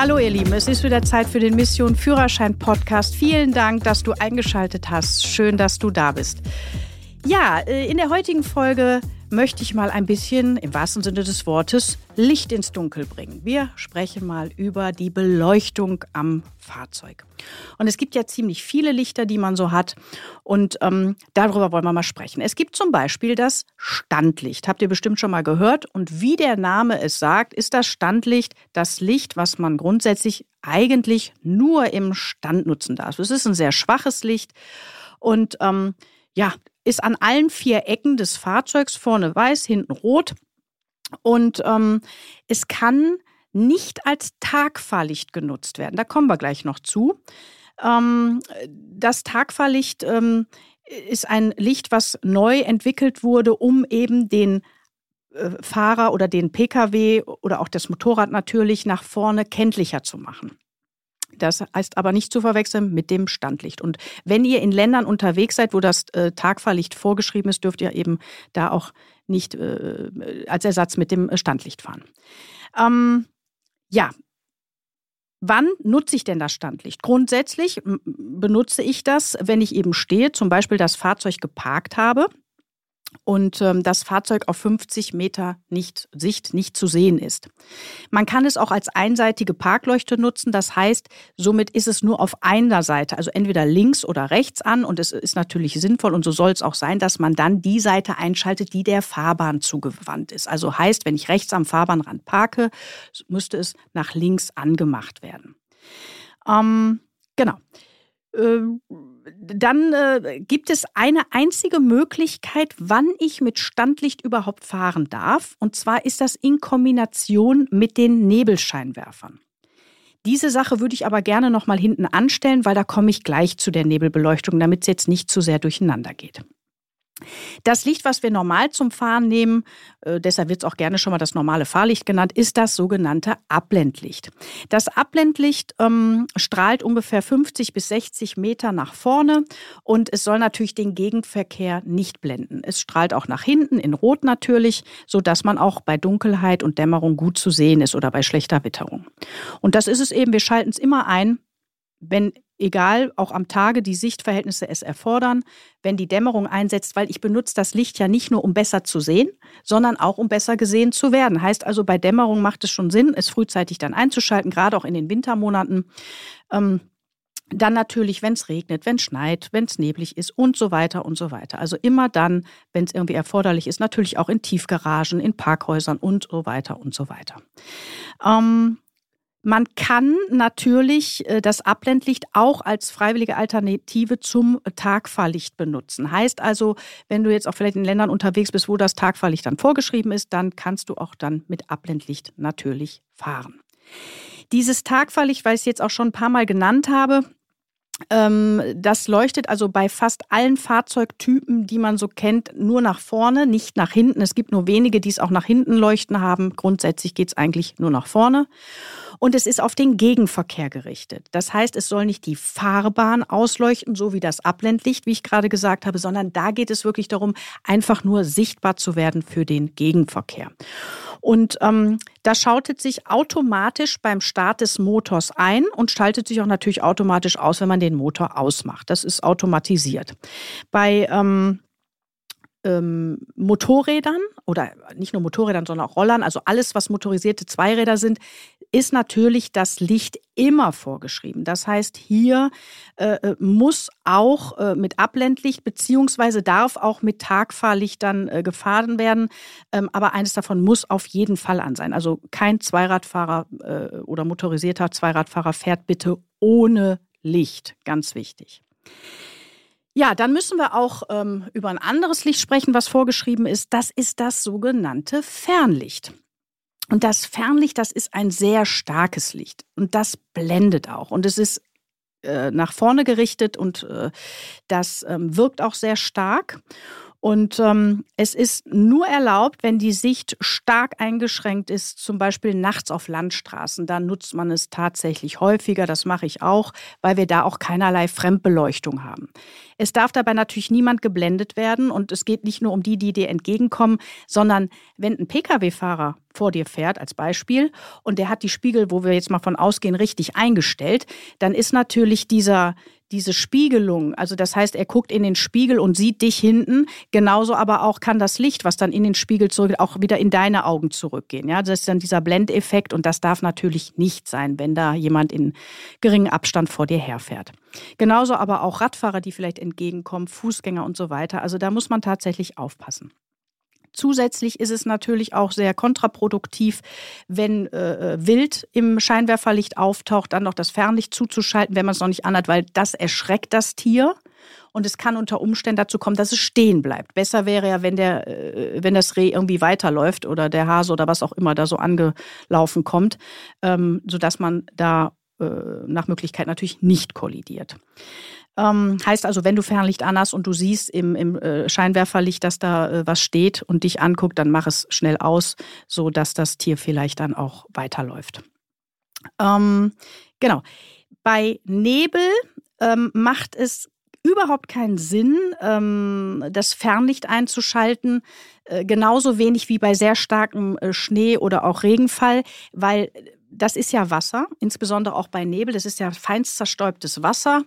Hallo ihr Lieben, es ist wieder Zeit für den Mission Führerschein Podcast. Vielen Dank, dass du eingeschaltet hast. Schön, dass du da bist. Ja, äh, in der heutigen Folge möchte ich mal ein bisschen im wahrsten Sinne des Wortes Licht ins Dunkel bringen. Wir sprechen mal über die Beleuchtung am Fahrzeug. Und es gibt ja ziemlich viele Lichter, die man so hat. Und ähm, darüber wollen wir mal sprechen. Es gibt zum Beispiel das Standlicht. Habt ihr bestimmt schon mal gehört. Und wie der Name es sagt, ist das Standlicht das Licht, was man grundsätzlich eigentlich nur im Stand nutzen darf. Es ist ein sehr schwaches Licht. Und ähm, ja, ist an allen vier Ecken des Fahrzeugs, vorne weiß, hinten rot. Und ähm, es kann nicht als Tagfahrlicht genutzt werden. Da kommen wir gleich noch zu. Ähm, das Tagfahrlicht ähm, ist ein Licht, was neu entwickelt wurde, um eben den äh, Fahrer oder den Pkw oder auch das Motorrad natürlich nach vorne kenntlicher zu machen. Das heißt aber nicht zu verwechseln mit dem Standlicht. Und wenn ihr in Ländern unterwegs seid, wo das äh, Tagfahrlicht vorgeschrieben ist, dürft ihr eben da auch nicht äh, als Ersatz mit dem Standlicht fahren. Ähm, ja, Wann nutze ich denn das Standlicht? Grundsätzlich benutze ich das, wenn ich eben stehe, zum Beispiel das Fahrzeug geparkt habe und ähm, das Fahrzeug auf 50 Meter nicht, Sicht nicht zu sehen ist. Man kann es auch als einseitige Parkleuchte nutzen. Das heißt, somit ist es nur auf einer Seite, also entweder links oder rechts an. Und es ist natürlich sinnvoll und so soll es auch sein, dass man dann die Seite einschaltet, die der Fahrbahn zugewandt ist. Also heißt, wenn ich rechts am Fahrbahnrand parke, müsste es nach links angemacht werden. Ähm, genau. Ähm, dann äh, gibt es eine einzige Möglichkeit, wann ich mit Standlicht überhaupt fahren darf. Und zwar ist das in Kombination mit den Nebelscheinwerfern. Diese Sache würde ich aber gerne noch mal hinten anstellen, weil da komme ich gleich zu der Nebelbeleuchtung, damit es jetzt nicht zu sehr durcheinander geht. Das Licht, was wir normal zum Fahren nehmen, äh, deshalb wird es auch gerne schon mal das normale Fahrlicht genannt, ist das sogenannte Abblendlicht. Das Abblendlicht ähm, strahlt ungefähr 50 bis 60 Meter nach vorne und es soll natürlich den Gegenverkehr nicht blenden. Es strahlt auch nach hinten in Rot natürlich, sodass man auch bei Dunkelheit und Dämmerung gut zu sehen ist oder bei schlechter Witterung. Und das ist es eben, wir schalten es immer ein, wenn egal, auch am Tage die Sichtverhältnisse es erfordern, wenn die Dämmerung einsetzt, weil ich benutze das Licht ja nicht nur, um besser zu sehen, sondern auch, um besser gesehen zu werden. Heißt also, bei Dämmerung macht es schon Sinn, es frühzeitig dann einzuschalten, gerade auch in den Wintermonaten. Ähm, dann natürlich, wenn es regnet, wenn es schneit, wenn es neblig ist und so weiter und so weiter. Also immer dann, wenn es irgendwie erforderlich ist, natürlich auch in Tiefgaragen, in Parkhäusern und so weiter und so weiter. Ähm, man kann natürlich äh, das Abblendlicht auch als freiwillige Alternative zum Tagfahrlicht benutzen. Heißt also, wenn du jetzt auch vielleicht in Ländern unterwegs bist, wo das Tagfahrlicht dann vorgeschrieben ist, dann kannst du auch dann mit Abblendlicht natürlich fahren. Dieses Tagfahrlicht, weil ich es jetzt auch schon ein paar Mal genannt habe, ähm, das leuchtet also bei fast allen Fahrzeugtypen, die man so kennt, nur nach vorne, nicht nach hinten. Es gibt nur wenige, die es auch nach hinten leuchten haben. Grundsätzlich geht es eigentlich nur nach vorne und es ist auf den Gegenverkehr gerichtet. Das heißt, es soll nicht die Fahrbahn ausleuchten, so wie das Abblendlicht, wie ich gerade gesagt habe, sondern da geht es wirklich darum, einfach nur sichtbar zu werden für den Gegenverkehr. Und ähm, das schaltet sich automatisch beim Start des Motors ein und schaltet sich auch natürlich automatisch aus, wenn man den Motor ausmacht. Das ist automatisiert. Bei ähm, ähm, Motorrädern oder nicht nur Motorrädern, sondern auch Rollern, also alles, was motorisierte Zweiräder sind, ist natürlich das Licht immer vorgeschrieben. Das heißt, hier äh, äh, muss auch äh, mit Abblendlicht beziehungsweise darf auch mit Tagfahrlichtern äh, gefahren werden. Ähm, aber eines davon muss auf jeden Fall an sein. Also kein Zweiradfahrer äh, oder motorisierter Zweiradfahrer fährt bitte ohne Licht. Ganz wichtig. Ja, dann müssen wir auch ähm, über ein anderes Licht sprechen, was vorgeschrieben ist. Das ist das sogenannte Fernlicht. Und das Fernlicht, das ist ein sehr starkes Licht und das blendet auch. Und es ist äh, nach vorne gerichtet und äh, das ähm, wirkt auch sehr stark. Und ähm, es ist nur erlaubt, wenn die Sicht stark eingeschränkt ist, zum Beispiel nachts auf Landstraßen. Dann nutzt man es tatsächlich häufiger. Das mache ich auch, weil wir da auch keinerlei Fremdbeleuchtung haben. Es darf dabei natürlich niemand geblendet werden und es geht nicht nur um die, die dir entgegenkommen, sondern wenn ein Pkw-Fahrer vor dir fährt, als Beispiel, und der hat die Spiegel, wo wir jetzt mal von ausgehen, richtig eingestellt, dann ist natürlich dieser, diese Spiegelung, also das heißt, er guckt in den Spiegel und sieht dich hinten, genauso aber auch kann das Licht, was dann in den Spiegel zurück, auch wieder in deine Augen zurückgehen. Ja, das ist dann dieser Blendeffekt und das darf natürlich nicht sein, wenn da jemand in geringem Abstand vor dir herfährt. Genauso aber auch Radfahrer, die vielleicht entgegenkommen, Fußgänger und so weiter. Also da muss man tatsächlich aufpassen. Zusätzlich ist es natürlich auch sehr kontraproduktiv, wenn äh, äh, Wild im Scheinwerferlicht auftaucht, dann noch das Fernlicht zuzuschalten, wenn man es noch nicht anhat, weil das erschreckt das Tier. Und es kann unter Umständen dazu kommen, dass es stehen bleibt. Besser wäre ja, wenn, der, äh, wenn das Reh irgendwie weiterläuft oder der Hase oder was auch immer da so angelaufen kommt, ähm, sodass man da nach Möglichkeit natürlich nicht kollidiert. Ähm, heißt also, wenn du Fernlicht anhast und du siehst im, im äh, Scheinwerferlicht, dass da äh, was steht und dich anguckt, dann mach es schnell aus, so dass das Tier vielleicht dann auch weiterläuft. Ähm, genau. Bei Nebel ähm, macht es überhaupt keinen Sinn, ähm, das Fernlicht einzuschalten, äh, genauso wenig wie bei sehr starkem äh, Schnee oder auch Regenfall, weil das ist ja Wasser, insbesondere auch bei Nebel, das ist ja feinst zerstäubtes Wasser.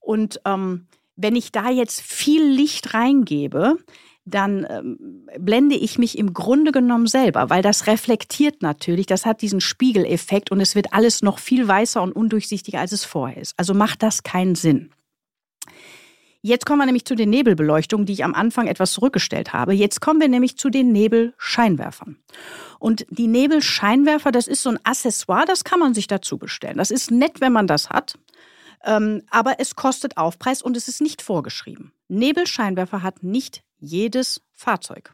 Und ähm, wenn ich da jetzt viel Licht reingebe, dann ähm, blende ich mich im Grunde genommen selber, weil das reflektiert natürlich, das hat diesen Spiegeleffekt und es wird alles noch viel weißer und undurchsichtiger, als es vorher ist. Also macht das keinen Sinn. Jetzt kommen wir nämlich zu den Nebelbeleuchtungen, die ich am Anfang etwas zurückgestellt habe. Jetzt kommen wir nämlich zu den Nebelscheinwerfern. Und die Nebelscheinwerfer, das ist so ein Accessoire, das kann man sich dazu bestellen. Das ist nett, wenn man das hat. Ähm, aber es kostet Aufpreis und es ist nicht vorgeschrieben. Nebelscheinwerfer hat nicht jedes Fahrzeug.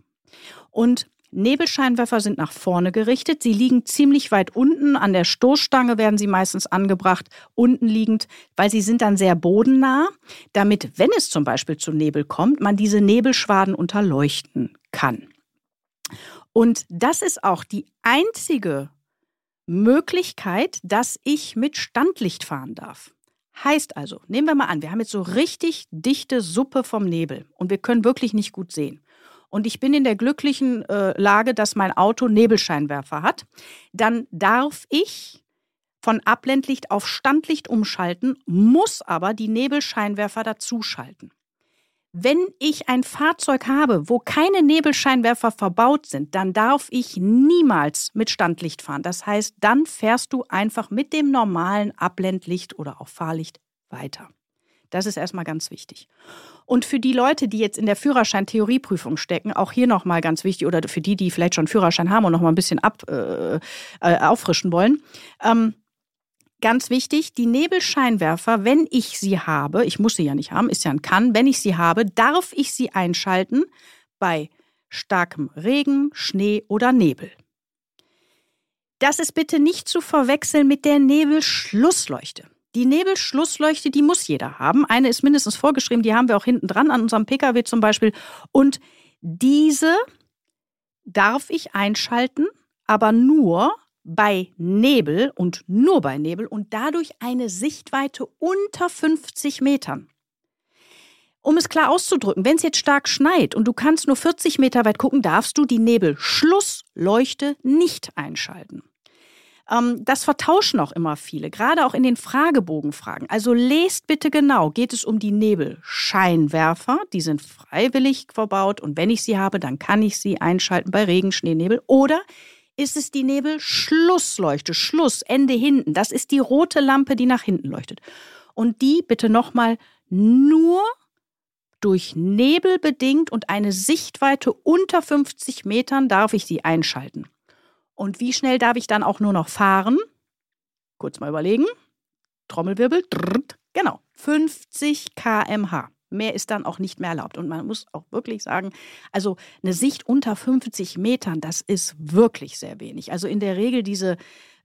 Und Nebelscheinwerfer sind nach vorne gerichtet. Sie liegen ziemlich weit unten. An der Stoßstange werden sie meistens angebracht, unten liegend, weil sie sind dann sehr bodennah, damit, wenn es zum Beispiel zu Nebel kommt, man diese Nebelschwaden unterleuchten kann. Und das ist auch die einzige Möglichkeit, dass ich mit Standlicht fahren darf. Heißt also, nehmen wir mal an, wir haben jetzt so richtig dichte Suppe vom Nebel und wir können wirklich nicht gut sehen. Und ich bin in der glücklichen äh, Lage, dass mein Auto Nebelscheinwerfer hat. Dann darf ich von Abblendlicht auf Standlicht umschalten, muss aber die Nebelscheinwerfer dazuschalten. Wenn ich ein Fahrzeug habe, wo keine Nebelscheinwerfer verbaut sind, dann darf ich niemals mit Standlicht fahren. Das heißt, dann fährst du einfach mit dem normalen Abblendlicht oder auch Fahrlicht weiter. Das ist erstmal ganz wichtig. Und für die Leute, die jetzt in der Führerschein-Theorieprüfung stecken, auch hier nochmal ganz wichtig, oder für die, die vielleicht schon Führerschein haben und nochmal ein bisschen ab, äh, äh, auffrischen wollen, ähm, Ganz wichtig, die Nebelscheinwerfer, wenn ich sie habe, ich muss sie ja nicht haben, ist ja ein Kann, wenn ich sie habe, darf ich sie einschalten bei starkem Regen, Schnee oder Nebel. Das ist bitte nicht zu verwechseln mit der Nebelschlussleuchte. Die Nebelschlussleuchte, die muss jeder haben. Eine ist mindestens vorgeschrieben, die haben wir auch hinten dran an unserem Pkw zum Beispiel. Und diese darf ich einschalten, aber nur, bei Nebel und nur bei Nebel und dadurch eine Sichtweite unter 50 Metern. Um es klar auszudrücken, wenn es jetzt stark schneit und du kannst nur 40 Meter weit gucken, darfst du die Nebelschlussleuchte nicht einschalten. Ähm, das vertauschen auch immer viele, gerade auch in den Fragebogenfragen. Also lest bitte genau, geht es um die Nebelscheinwerfer, die sind freiwillig verbaut und wenn ich sie habe, dann kann ich sie einschalten bei Regen, Schnee, Nebel oder ist es die Nebelschlussleuchte. Schluss, Ende hinten. Das ist die rote Lampe, die nach hinten leuchtet. Und die bitte nochmal nur durch Nebel bedingt und eine Sichtweite unter 50 Metern darf ich sie einschalten. Und wie schnell darf ich dann auch nur noch fahren? Kurz mal überlegen. Trommelwirbel. Genau. 50 km/h. Mehr ist dann auch nicht mehr erlaubt. Und man muss auch wirklich sagen, also eine Sicht unter 50 Metern, das ist wirklich sehr wenig. Also in der Regel diese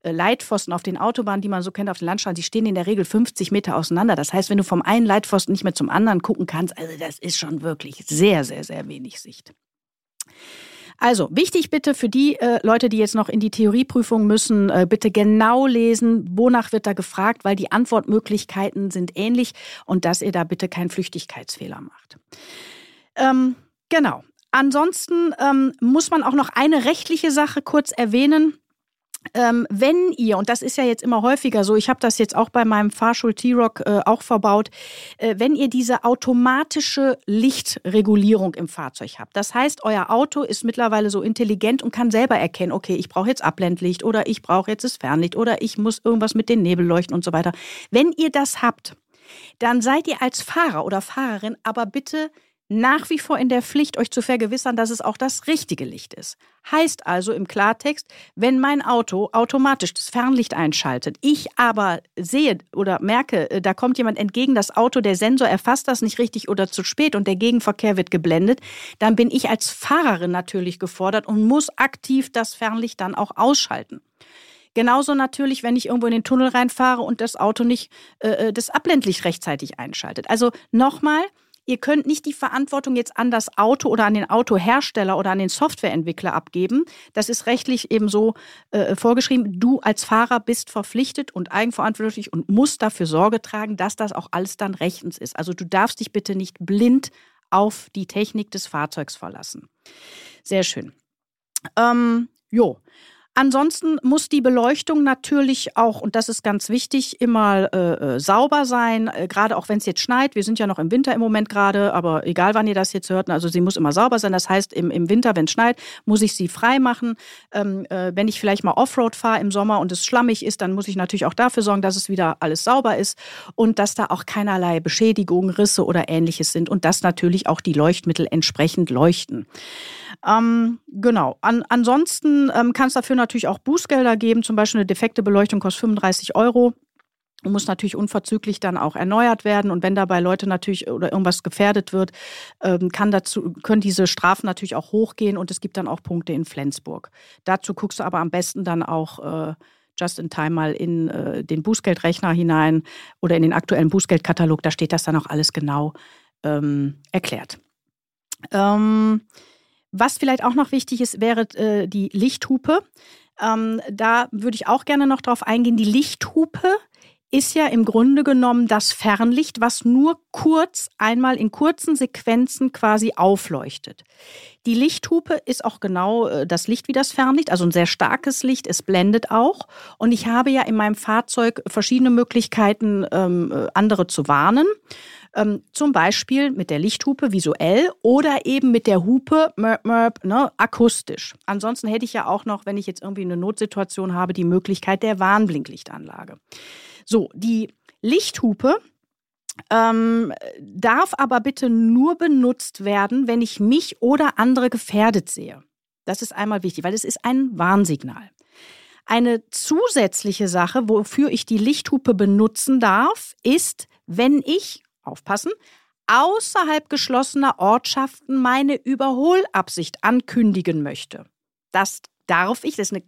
äh, Leitpfosten auf den Autobahnen, die man so kennt auf den Landstraßen, die stehen in der Regel 50 Meter auseinander. Das heißt, wenn du vom einen Leitpfosten nicht mehr zum anderen gucken kannst, also das ist schon wirklich sehr, sehr, sehr wenig Sicht. Also wichtig bitte für die äh, Leute, die jetzt noch in die Theorieprüfung müssen, äh, bitte genau lesen, wonach wird da gefragt, weil die Antwortmöglichkeiten sind ähnlich und dass ihr da bitte keinen Flüchtigkeitsfehler macht. Ähm, genau. Ansonsten ähm, muss man auch noch eine rechtliche Sache kurz erwähnen. Ähm, wenn ihr, und das ist ja jetzt immer häufiger so, ich habe das jetzt auch bei meinem Fahrschul T-Rock äh, auch verbaut, äh, wenn ihr diese automatische Lichtregulierung im Fahrzeug habt. Das heißt, euer Auto ist mittlerweile so intelligent und kann selber erkennen, okay, ich brauche jetzt Abblendlicht oder ich brauche jetzt das Fernlicht oder ich muss irgendwas mit den Nebelleuchten und so weiter. Wenn ihr das habt, dann seid ihr als Fahrer oder Fahrerin aber bitte nach wie vor in der Pflicht, euch zu vergewissern, dass es auch das richtige Licht ist. Heißt also im Klartext, wenn mein Auto automatisch das Fernlicht einschaltet, ich aber sehe oder merke, äh, da kommt jemand entgegen das Auto, der Sensor erfasst das nicht richtig oder zu spät und der Gegenverkehr wird geblendet, dann bin ich als Fahrerin natürlich gefordert und muss aktiv das Fernlicht dann auch ausschalten. Genauso natürlich, wenn ich irgendwo in den Tunnel reinfahre und das Auto nicht äh, äh das Abblendlicht rechtzeitig einschaltet. Also nochmal, Ihr könnt nicht die Verantwortung jetzt an das Auto oder an den Autohersteller oder an den Softwareentwickler abgeben. Das ist rechtlich eben so äh, vorgeschrieben. Du als Fahrer bist verpflichtet und eigenverantwortlich und musst dafür Sorge tragen, dass das auch alles dann rechtens ist. Also du darfst dich bitte nicht blind auf die Technik des Fahrzeugs verlassen. Sehr schön. Ähm, jo. Ansonsten muss die Beleuchtung natürlich auch, und das ist ganz wichtig, immer äh, äh, sauber sein, äh, gerade auch wenn es jetzt schneit. Wir sind ja noch im Winter im Moment gerade, aber egal wann ihr das jetzt hört, also sie muss immer sauber sein. Das heißt, im, im Winter, wenn es schneit, muss ich sie frei machen. Ähm, äh, wenn ich vielleicht mal Offroad fahre im Sommer und es schlammig ist, dann muss ich natürlich auch dafür sorgen, dass es wieder alles sauber ist und dass da auch keinerlei Beschädigungen, Risse oder ähnliches sind und dass natürlich auch die Leuchtmittel entsprechend leuchten. Ähm, genau. An, ansonsten ähm, kann es dafür natürlich auch Bußgelder geben. Zum Beispiel eine defekte Beleuchtung kostet 35 Euro und muss natürlich unverzüglich dann auch erneuert werden. Und wenn dabei Leute natürlich oder irgendwas gefährdet wird, ähm, kann dazu, können diese Strafen natürlich auch hochgehen und es gibt dann auch Punkte in Flensburg. Dazu guckst du aber am besten dann auch äh, just in time mal in äh, den Bußgeldrechner hinein oder in den aktuellen Bußgeldkatalog. Da steht das dann auch alles genau ähm, erklärt. Ähm, was vielleicht auch noch wichtig ist, wäre äh, die Lichthupe. Ähm, da würde ich auch gerne noch drauf eingehen. Die Lichthupe ist ja im Grunde genommen das Fernlicht, was nur kurz einmal in kurzen Sequenzen quasi aufleuchtet. Die Lichthupe ist auch genau äh, das Licht wie das Fernlicht, also ein sehr starkes Licht. Es blendet auch. Und ich habe ja in meinem Fahrzeug verschiedene Möglichkeiten, ähm, äh, andere zu warnen. Ähm, zum Beispiel mit der Lichthupe visuell oder eben mit der Hupe mörp, mörp, ne, akustisch. Ansonsten hätte ich ja auch noch, wenn ich jetzt irgendwie eine Notsituation habe, die Möglichkeit der Warnblinklichtanlage. So, die Lichthupe ähm, darf aber bitte nur benutzt werden, wenn ich mich oder andere gefährdet sehe. Das ist einmal wichtig, weil es ist ein Warnsignal. Eine zusätzliche Sache, wofür ich die Lichthupe benutzen darf, ist, wenn ich aufpassen, außerhalb geschlossener Ortschaften meine Überholabsicht ankündigen möchte. Das darf ich, das ist eine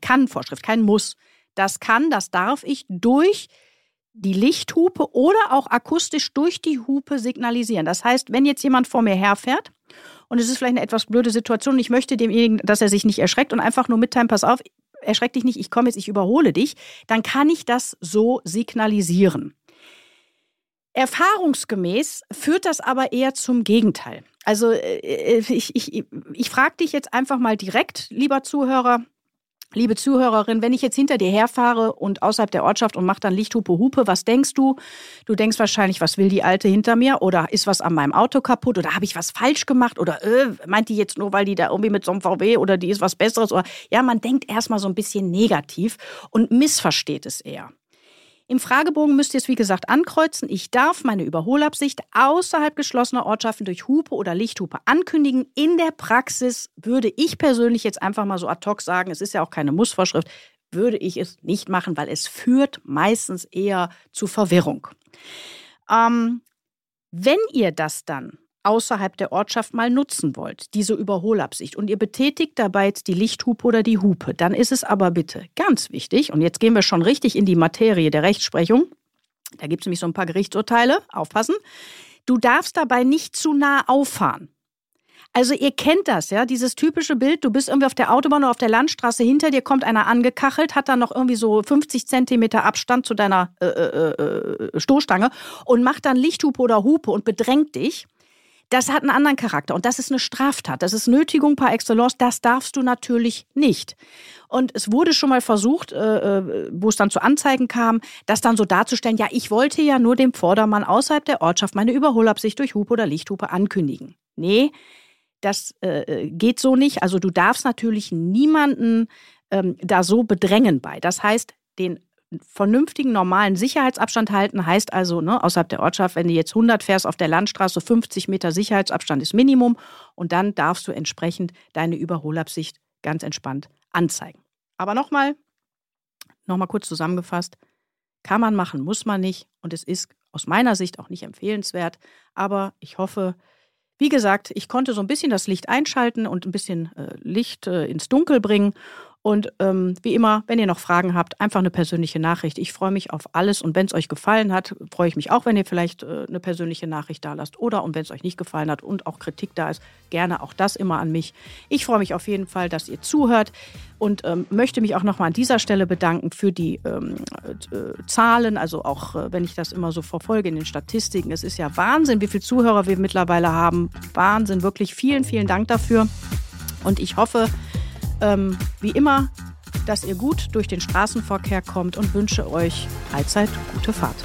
Kann-Vorschrift, kein Muss. Das kann, das darf ich durch die Lichthupe oder auch akustisch durch die Hupe signalisieren. Das heißt, wenn jetzt jemand vor mir herfährt und es ist vielleicht eine etwas blöde Situation, ich möchte demjenigen, dass er sich nicht erschreckt und einfach nur mitteilen, pass auf, erschreck dich nicht, ich komme jetzt, ich überhole dich, dann kann ich das so signalisieren. Erfahrungsgemäß führt das aber eher zum Gegenteil. Also äh, äh, ich, ich, ich frage dich jetzt einfach mal direkt, lieber Zuhörer, liebe Zuhörerin, wenn ich jetzt hinter dir herfahre und außerhalb der Ortschaft und mache dann Lichthupe Hupe, was denkst du? Du denkst wahrscheinlich, was will die Alte hinter mir? Oder ist was an meinem Auto kaputt? Oder habe ich was falsch gemacht? Oder äh, meint die jetzt nur, weil die da irgendwie mit so einem VW oder die ist was Besseres? Oder ja, man denkt erstmal so ein bisschen negativ und missversteht es eher. Im Fragebogen müsst ihr es wie gesagt ankreuzen. Ich darf meine Überholabsicht außerhalb geschlossener Ortschaften durch Hupe oder Lichthupe ankündigen. In der Praxis würde ich persönlich jetzt einfach mal so ad hoc sagen, es ist ja auch keine Mussvorschrift, würde ich es nicht machen, weil es führt meistens eher zu Verwirrung. Ähm, Wenn ihr das dann außerhalb der Ortschaft mal nutzen wollt, diese Überholabsicht, und ihr betätigt dabei jetzt die Lichthupe oder die Hupe, dann ist es aber bitte ganz wichtig, und jetzt gehen wir schon richtig in die Materie der Rechtsprechung, da gibt es nämlich so ein paar Gerichtsurteile, aufpassen, du darfst dabei nicht zu nah auffahren. Also ihr kennt das, ja, dieses typische Bild, du bist irgendwie auf der Autobahn oder auf der Landstraße, hinter dir kommt einer angekachelt, hat dann noch irgendwie so 50 Zentimeter Abstand zu deiner äh, äh, äh, Stoßstange und macht dann Lichthupe oder Hupe und bedrängt dich. Das hat einen anderen Charakter und das ist eine Straftat. Das ist Nötigung par excellence. Das darfst du natürlich nicht. Und es wurde schon mal versucht, äh, äh, wo es dann zu Anzeigen kam, das dann so darzustellen, ja, ich wollte ja nur dem Vordermann außerhalb der Ortschaft meine Überholabsicht durch Hupe oder Lichthupe ankündigen. Nee, das äh, äh, geht so nicht. Also du darfst natürlich niemanden ähm, da so bedrängen bei. Das heißt, den vernünftigen, normalen Sicherheitsabstand halten, heißt also ne, außerhalb der Ortschaft, wenn du jetzt 100 fährst auf der Landstraße, 50 Meter Sicherheitsabstand ist Minimum. Und dann darfst du entsprechend deine Überholabsicht ganz entspannt anzeigen. Aber nochmal, nochmal kurz zusammengefasst, kann man machen, muss man nicht. Und es ist aus meiner Sicht auch nicht empfehlenswert, aber ich hoffe, wie gesagt, ich konnte so ein bisschen das Licht einschalten und ein bisschen äh, Licht äh, ins Dunkel bringen. Und ähm, wie immer, wenn ihr noch Fragen habt, einfach eine persönliche Nachricht. Ich freue mich auf alles und wenn es euch gefallen hat, freue ich mich auch, wenn ihr vielleicht äh, eine persönliche Nachricht da lasst. Oder und wenn es euch nicht gefallen hat und auch Kritik da ist, gerne auch das immer an mich. Ich freue mich auf jeden Fall, dass ihr zuhört und ähm, möchte mich auch nochmal an dieser Stelle bedanken für die ähm, äh, Zahlen. Also auch, äh, wenn ich das immer so verfolge in den Statistiken. Es ist ja Wahnsinn, wie viele Zuhörer wir mittlerweile haben. Wahnsinn, wirklich vielen, vielen Dank dafür. Und ich hoffe, ähm, wie immer, dass ihr gut durch den Straßenverkehr kommt und wünsche euch allzeit gute Fahrt.